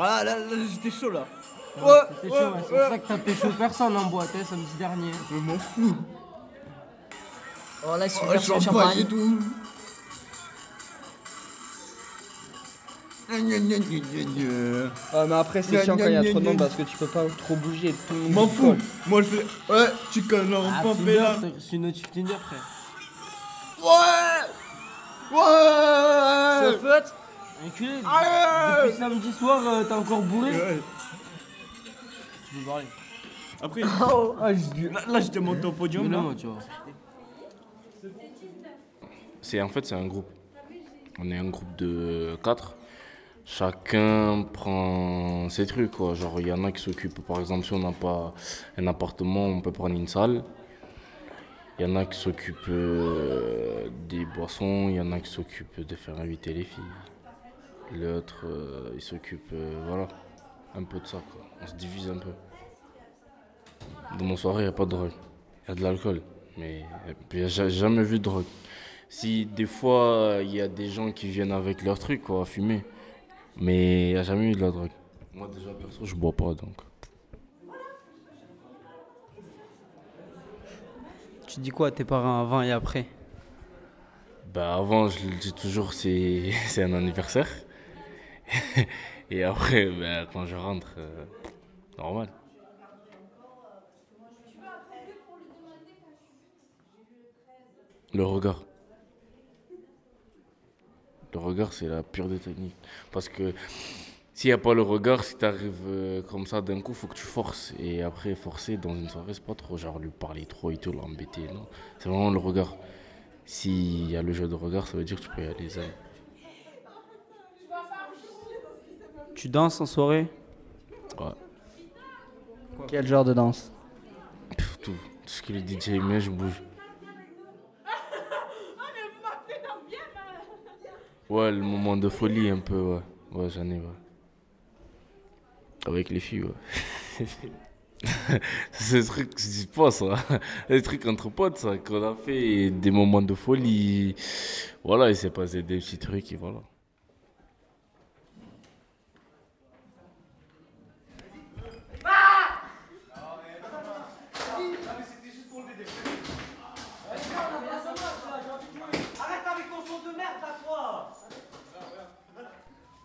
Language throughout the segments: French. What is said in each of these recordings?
Ah là, là, j'étais chaud là. Ouais, Ouais, t'es ouais, chaud, ouais. C'est ouais. pour ça que t'as pécho personne en boîte, hein, samedi dernier. Je m'en fous. Oh là, il se fait Oh, du champagne et tout. Gna, gna, gna, gna, gna, gna. Ah, mais après, c'est Gna, chiant quand il y a gna, trop de gna. monde parce que tu peux pas trop bouger. Tout le monde M'en fous. colle. Moi je fais. Ouais, tu connais en Ah, Tinder, là. reçu une notif Tinder, frère. Ouais Ouais C'est fait Enculé, Allez depuis samedi soir, euh, t'es encore bourré Ouais. Tu peux parler. Après, Ah, je là, là j'étais monté au podium. Mais Là. non, tu vois. C'est en fait c'est un groupe. On est un groupe de quatre. Chacun prend ses trucs quoi. Genre il y en a qui s'occupent par exemple si on n'a pas un appartement, on peut prendre une salle. Il y en a qui s'occupent euh, des boissons, il y en a qui s'occupent de faire inviter les filles. L'autre euh, il s'occupe euh, voilà, un peu de ça quoi. On se divise un peu. Dans mon soirée, il n'y a pas de drogue. Il y a de l'alcool. Mais il n'y a ja- jamais vu de drogue. Si des fois, il y a des gens qui viennent avec leurs trucs, quoi, à fumer. Mais il n'y a jamais eu de la drogue. Moi, déjà, perso, je bois pas, donc. Tu dis quoi à tes parents avant et après? Bah, avant, je le dis toujours, c'est un anniversaire. Et après, bah, quand je rentre, euh, normal. Le regard. Le regard, c'est la pure des techniques. Parce que s'il n'y a pas le regard, si tu arrives comme ça d'un coup, faut que tu forces. Et après, forcer dans une soirée, c'est pas trop genre lui parler trop et tout, l'embêter. C'est vraiment le regard. S'il y a le jeu de regard, ça veut dire que tu peux y aller. Tu danses en soirée Ouais. Quel genre de danse Pff, tout. Tout ce que le DJ met, je bouge. Ouais, le moment de folie un peu, ouais. Ouais, j'en ai, ouais. Avec les filles, ouais. c'est ce truc que je dis pas, ça. Les trucs entre potes, ça, qu'on a fait des moments de folie. Voilà, il s'est passé des petits trucs et voilà.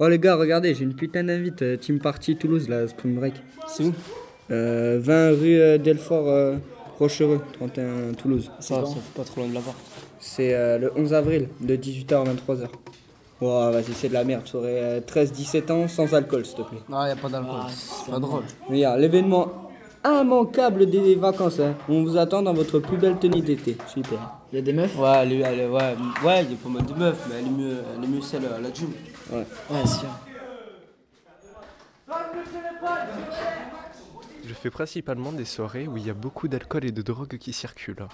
Oh les gars, regardez, j'ai une putain d'invite. euh, Team Party Toulouse, là, Spring Break. C'est où? Euh, 20 rue euh, Delfort euh, Rochereux, 31 Toulouse. Ça, ça fait pas trop loin de là-bas. C'est euh, le 11 avril, de 18h à 23h. Wow, vas-y, c'est de la merde. Tu aurais 13-17 ans sans alcool, s'il te plaît. Non, y a pas d'alcool. c'est pas drôle. Regarde, l'événement immanquable des vacances. Hein. On vous attend dans votre plus belle tenue d'été. Super. Il y a des meufs? Ouais, elle est- ouais, ouais, il y a pas mal de meufs, mais elle est mieux, elle est mieux celle à la gym. Ouais, c'est sûr. Je fais principalement des soirées où il y a beaucoup d'alcool et de drogue qui circulent.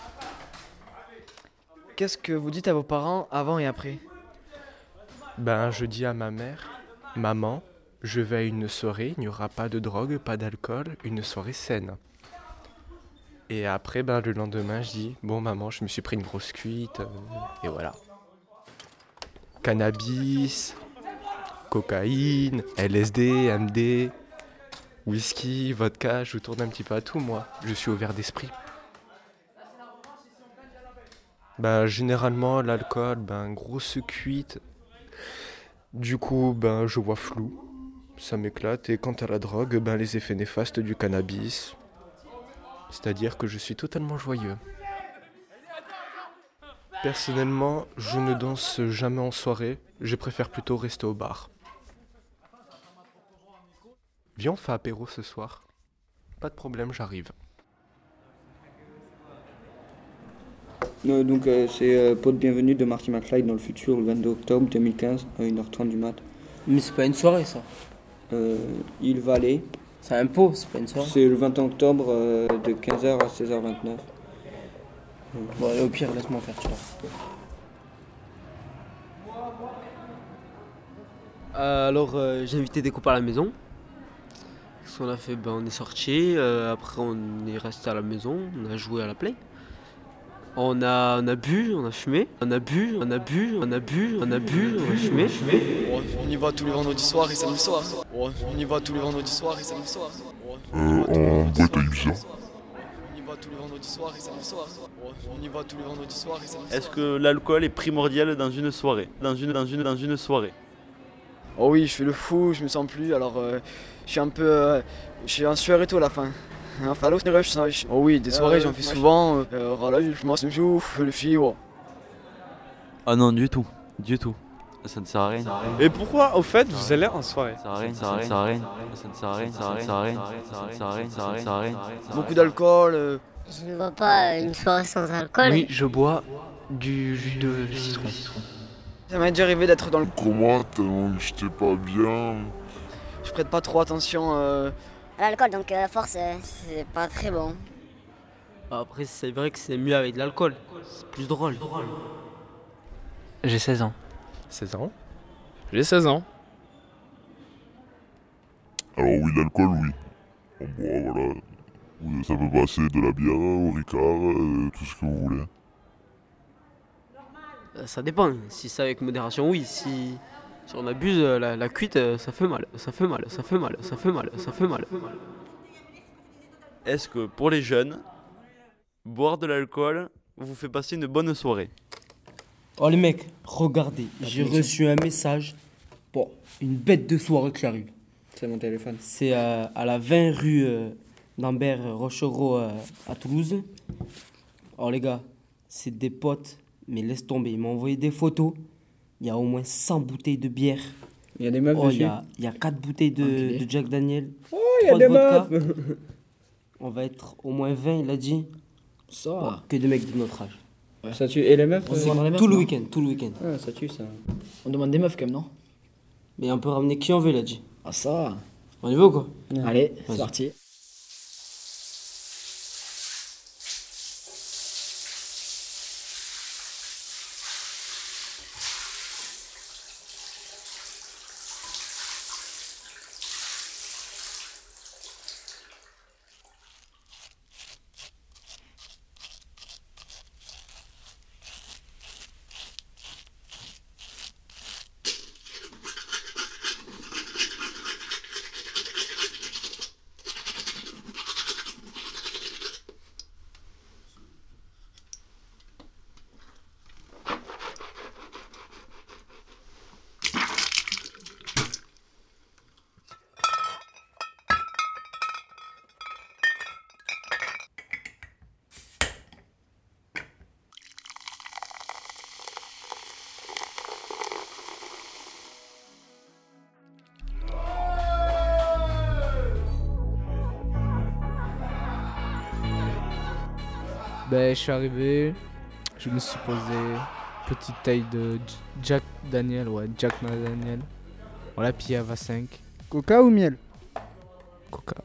Qu'est-ce que vous dites à vos parents avant et après? Ben, je dis à ma mère, maman, je vais à une soirée, il n'y aura pas de drogue, pas d'alcool, une soirée saine. Et après, ben, le lendemain, je dis, bon maman, je me suis pris une grosse cuite, euh, et voilà. Cannabis, cocaïne, LSD, MD, whisky, vodka, je tourne un petit peu à tout, moi. Je suis ouvert d'esprit. Ben, généralement, l'alcool, ben, grosse cuite. Du coup, ben, je vois flou. Ça m'éclate. Et quant à la drogue, ben, les effets néfastes du cannabis. C'est-à-dire que je suis totalement joyeux. Personnellement, je ne danse jamais en soirée. Je préfère plutôt rester au bar. Viens, on fait apéro ce soir. Pas de problème, j'arrive. Euh, donc, euh, c'est euh, pot de bienvenue de Marty McFly dans le futur, le 22 octobre 2015, à 1h30 du mat. Mais c'est pas une soirée, ça. Euh, il Valley. C'est un pot, c'est pas une soirée. C'est le 20 octobre euh, de 15h à 16h29. Bon, allez, au pire, laisse-moi faire, tu vois. Euh, alors, euh, j'ai invité des copains à la maison. Ce qu'on a fait, ben, on est sorti. après, on est resté à la maison. On a joué à la play. On a, on a bu, on a fumé, on a bu, on a bu, on a bu, on a bu, on a fumé. On y va tous les vendredis soirs et samedi soir. On y va tous les vendredis soirs et samedi soir. Ouais, on y va tous les en vendredis boîte à soirs et Ibiza. samedi soir. On y va tous les vendredis soirs et samedi soir. Ouais, on y va tous les vendredis soirs et samedi Est-ce que l'alcool est primordial dans une soirée? Dans une, dans une, dans une soirée Oh oui, je fais le fou, je me sens plus, alors euh, je suis un peu. euh, je suis en sueur et tout à la fin. Enfin, là, je sens- Oh oui, des soirées, j'en fais souvent. euh, Euh, je m'en joue, le fille, Ah non, du tout. Du tout. Ça ne sert à rien. Et pourquoi, au fait, vous allez en soirée Ça ça sert à rien, ça ne sert à rien, ça ça sert à rien, ça ça sert à rien. Beaucoup d'alcool. euh, Je ne vois pas une soirée sans alcool. Oui, je bois du jus de citron. Ça m'est déjà arrivé d'être dans le. Comment tellement que j'étais pas bien Je prête pas trop attention. euh, À L'alcool, donc à force, euh, c'est pas très bon. Après, c'est vrai que c'est mieux avec de l'alcool. C'est plus drôle. J'ai 16 ans. 16 ans? J'ai 16 ans. Alors oui, l'alcool, oui. On boit, voilà. Oui, ça peut passer de la bière au ricard, euh, tout ce que vous voulez. Euh, Ça dépend. Si c'est avec modération, oui. Si, si on abuse, euh, la, la cuite, euh, ça fait mal. Ça fait mal. Ça fait mal. Ça fait mal. Ça fait mal. Est-ce que pour les jeunes, boire de l'alcool vous fait passer une bonne soirée? Oh les mecs, regardez, j'ai reçu un message pour une bête de soirée qui arrive. C'est mon téléphone. C'est euh, à la 20 rue euh, d'Ambert Rochereau euh, à Toulouse. Alors les gars, c'est des potes, mais laisse tomber. Ils m'ont envoyé des photos. Il y a au moins 100 bouteilles de bière. Il y a des meufs Oh, il dessus y a, il y a 4 bouteilles de, Jack Daniel. Oh, il y a des de meufs On va être au moins 20, il a dit. Ça. Que des mecs de notre âge. Ça tue. Et les meufs On euh, les meufs, Tout le week-end, tout le week-end. Ah, ça tue ça. On demande des meufs quand même, non? Mais on peut ramener qui on veut, il a dit. Ah, ça. On y va ou quoi? Allez, c'est parti. Ben, je suis arrivé, je me suis posé, petite taille de Jack Daniel, ouais, Jack Daniel. On l'a pillé à 5. Coca ou miel? Coca.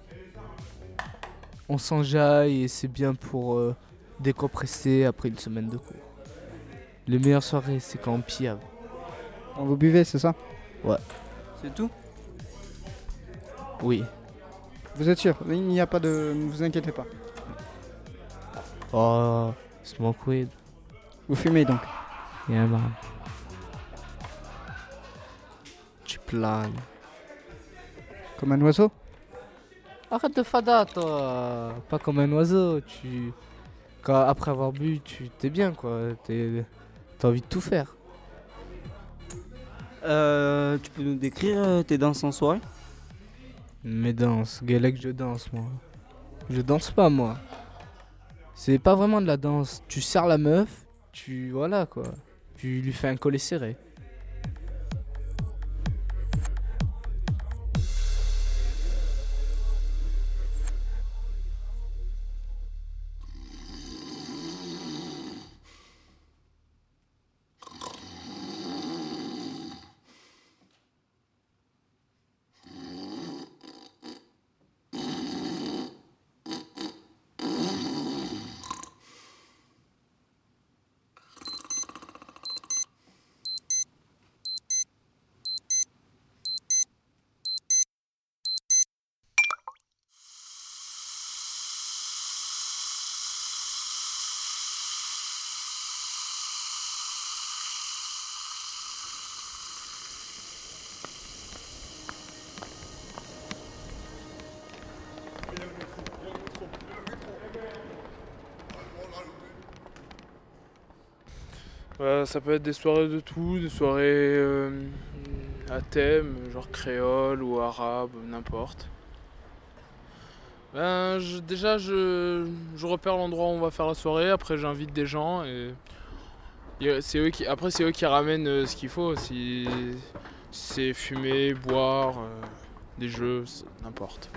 On s'enjaille et c'est bien pour euh, décompresser après une semaine de cours. Les meilleures soirées, c'est quand on pille. Quand vous buvez, c'est ça? Ouais. C'est tout? Oui. Vous êtes sûr? Il n'y a pas de... Ne vous inquiétez pas. Oh, smoke weed. Vous fumez donc Yeah, man. Tu planes. Comme un oiseau Arrête de fada, toi. Pas comme un oiseau. Tu, quand après avoir bu, tu t'es bien, quoi. T'as envie de tout faire. Euh, tu peux nous décrire euh, tes danses en soirée? Mes danses, Galec, je danse, moi. Je danse pas, moi. C'est pas vraiment de la danse. Tu serres la meuf, tu. Voilà, quoi. Tu lui fais un collet serré. Ça peut être des soirées de tout, des soirées euh, à thème, genre créole ou arabe, n'importe. Ben, déjà, je, je repère l'endroit où on va faire la soirée, après j'invite des gens et c'est eux qui, après c'est eux qui ramènent euh, ce qu'il faut, si, c'est fumer, boire, euh, des jeux, n'importe.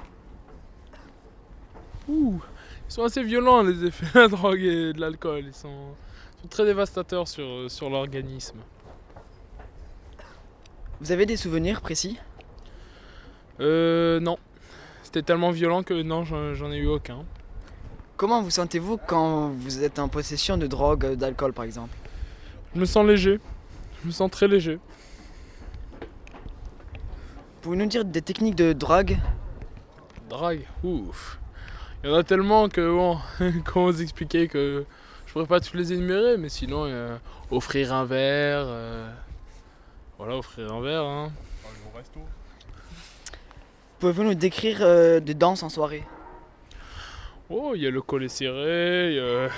Ouh, ils sont assez violents les effets de la drogue et de l'alcool, ils sont, sont très dévastateurs sur, sur l'organisme. Vous avez des souvenirs précis? Euh, non. C'était tellement violent que non, j'en j'en ai eu aucun. Comment vous sentez-vous quand vous êtes en possession de drogue, euh, d'alcool par exemple? Je me sens léger. Je me sens très léger. Pouvez-vous nous dire des techniques de drague Drague, ouf. Il y en a tellement que bon, comment vous expliquer que je pourrais pas tous les énumérer, mais sinon, euh, offrir un verre. euh, Voilà, offrir un verre. Hein. Pouvez-vous nous décrire euh, des danses en soirée? Oh, il y a le collet serré, il y a.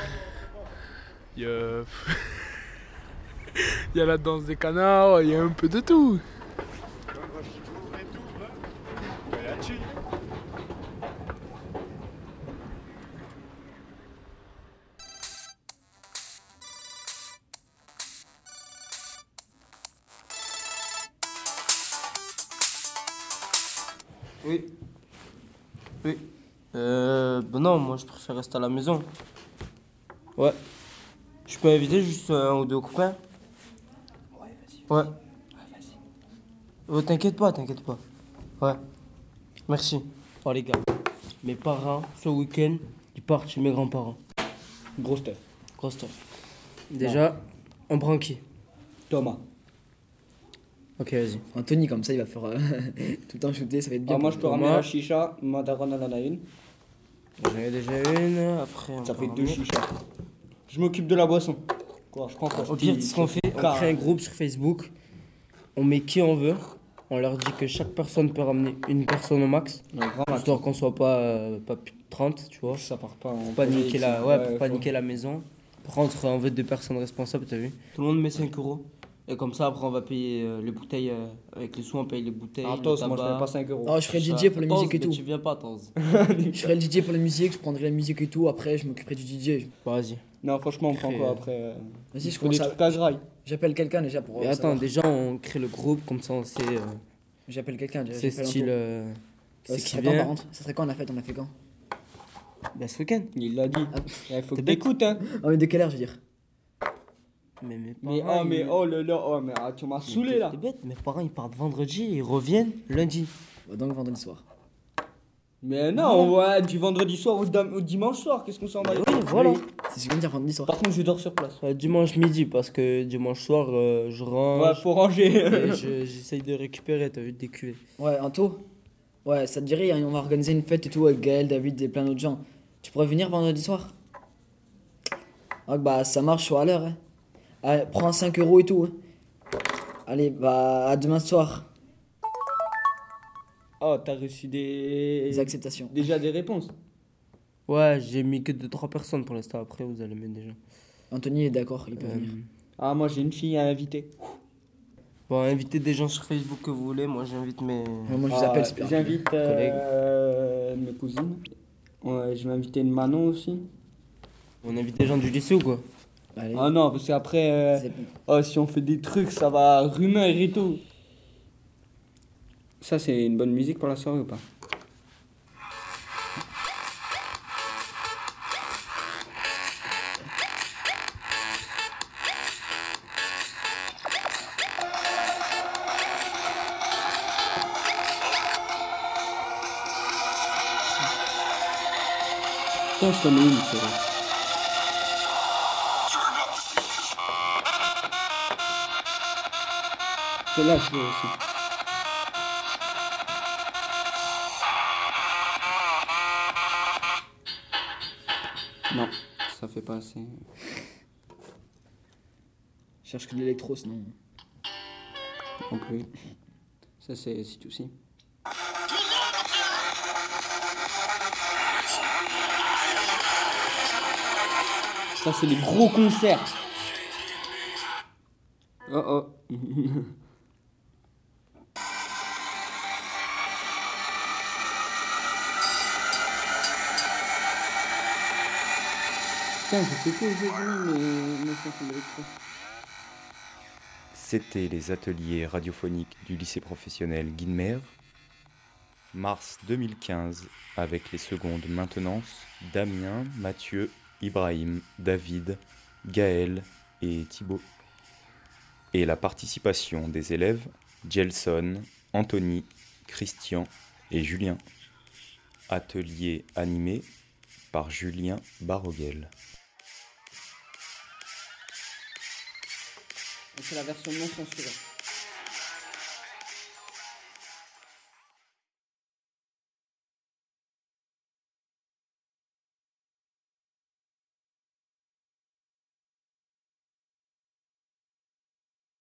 Il y a. Il y a la danse des canards, il y a un peu de tout. Oui. Oui. Euh, ben non, moi je préfère rester à la maison. Ouais. Je peux inviter juste un ou deux copains Ouais, vas-y. Ouais. Oh, t'inquiète pas, t'inquiète pas. Ouais. Merci. Oh les gars, mes parents, ce week-end, ils partent chez mes grands-parents. Gros stuff. Gros stuff. Déjà, on prend qui Thomas. Ok, vas-y. Anthony, comme ça, il va faire euh, tout le temps shooter, ça va être bien. Ah, moi, je peux ramener la chicha. Moi, Daron en a une. J'en ai déjà une, après. on Ça fait deux chichas. Je m'occupe de la boisson. Quoi, je prends ton Au pire, ce qu'on fait, on crée un groupe sur Facebook, on met qui on veut, on leur dit que chaque personne peut ramener une personne au max, Un histoire qu'on soit pas, euh, pas plus de 30, tu vois. Ça part pas en Pour pas niquer la, ouais, ouais, pour pas niquer la maison. Par contre, on veut deux personnes responsables, t'as vu Tout le monde met 5 euros. Et comme ça, après, on va payer euh, les bouteilles. euh, avec les sous, on paye les bouteilles. Ah, le Tos, moi, je mets pas 5 euros. Oh, je ferai le. DJ pour la musique et mais tout. Tu viens pas, Tos. Je ferai le DJ pour la musique, je prendrai la musique et tout, après je m'occuperai du DJ. Vas-y. Non, franchement, on prend quoi après euh, Vas-y, je commence à-. J'appelle quelqu'un déjà pour. Mais attends, déjà, on crée le groupe, comme ça, on sait. euh, J'appelle quelqu'un déjà. c'est style. C'est ça qui serait quand vient. Ça serait quand on a fait On a fait quand? Bah, ce week-end. Il l'a dit. Il faut que t'écoutes, hein. Ah, mais de quelle heure je veux dire? Mais mes Mais oh, mais ils- oh là là, oh, mais ah, tu m'as saoulé là. T'es bête, mes parents ils partent vendredi et ils reviennent lundi. Bah, Donc vendredi soir. Mais non, ouais, du vendredi soir au, dam- au dimanche soir, qu'est-ce qu'on s'en va Oui, voilà. Oui, C'est ce qu'on dire vendredi soir. Par contre, je dors sur place. Euh, dimanche midi, parce que dimanche soir, euh, je range. Ouais, faut ranger. et je- J'essaye de récupérer, t'as vu, des cuvées. Ouais, Anto Ouais, ça te dirait, hein, on va organiser une fête et tout avec Gaël, David et plein d'autres gens. Tu pourrais venir vendredi soir? Ah, bah ça marche, sois à l'heure. Hein. Allez, prends 5 euros et tout. hein. Allez, bah à demain soir. Oh, t'as reçu des. Des acceptations. Déjà des réponses. Ouais, j'ai mis que 2-3 personnes pour l'instant, après vous allez mettre déjà. Anthony est d'accord, il peut Euh, venir. Ah, moi j'ai une fille à inviter. Bon, invitez des gens sur Facebook que vous voulez, moi j'invite mes. Ouais, moi je vous Ah, appelle. J'invite euh, mes cousines. Ouais, je vais inviter une Manon aussi. On invite des gens du lycée ou quoi? Allez. Ah non, parce qu'après, euh, oh, si on fait des trucs, ça va rumeur et tout. Ça, c'est une bonne musique pour la soirée ou pas? Putain, je t'en ai une, Celle-là, je veux aussi. Non, ça fait pas assez. Je cherche que de l'électro sinon. Non plus. Ça, c'est si tout si. Ça, c'est des gros concerts. Oh oh. C'était les ateliers radiophoniques du lycée professionnel Guilmer. Mars 2015 avec les secondes maintenance Damien, Mathieu, Ibrahim, David, Gaël et Thibaut. Et la participation des élèves Gelson, Anthony, Christian et Julien. Atelier animé par Julien Baroguel. C'est la version non censurée.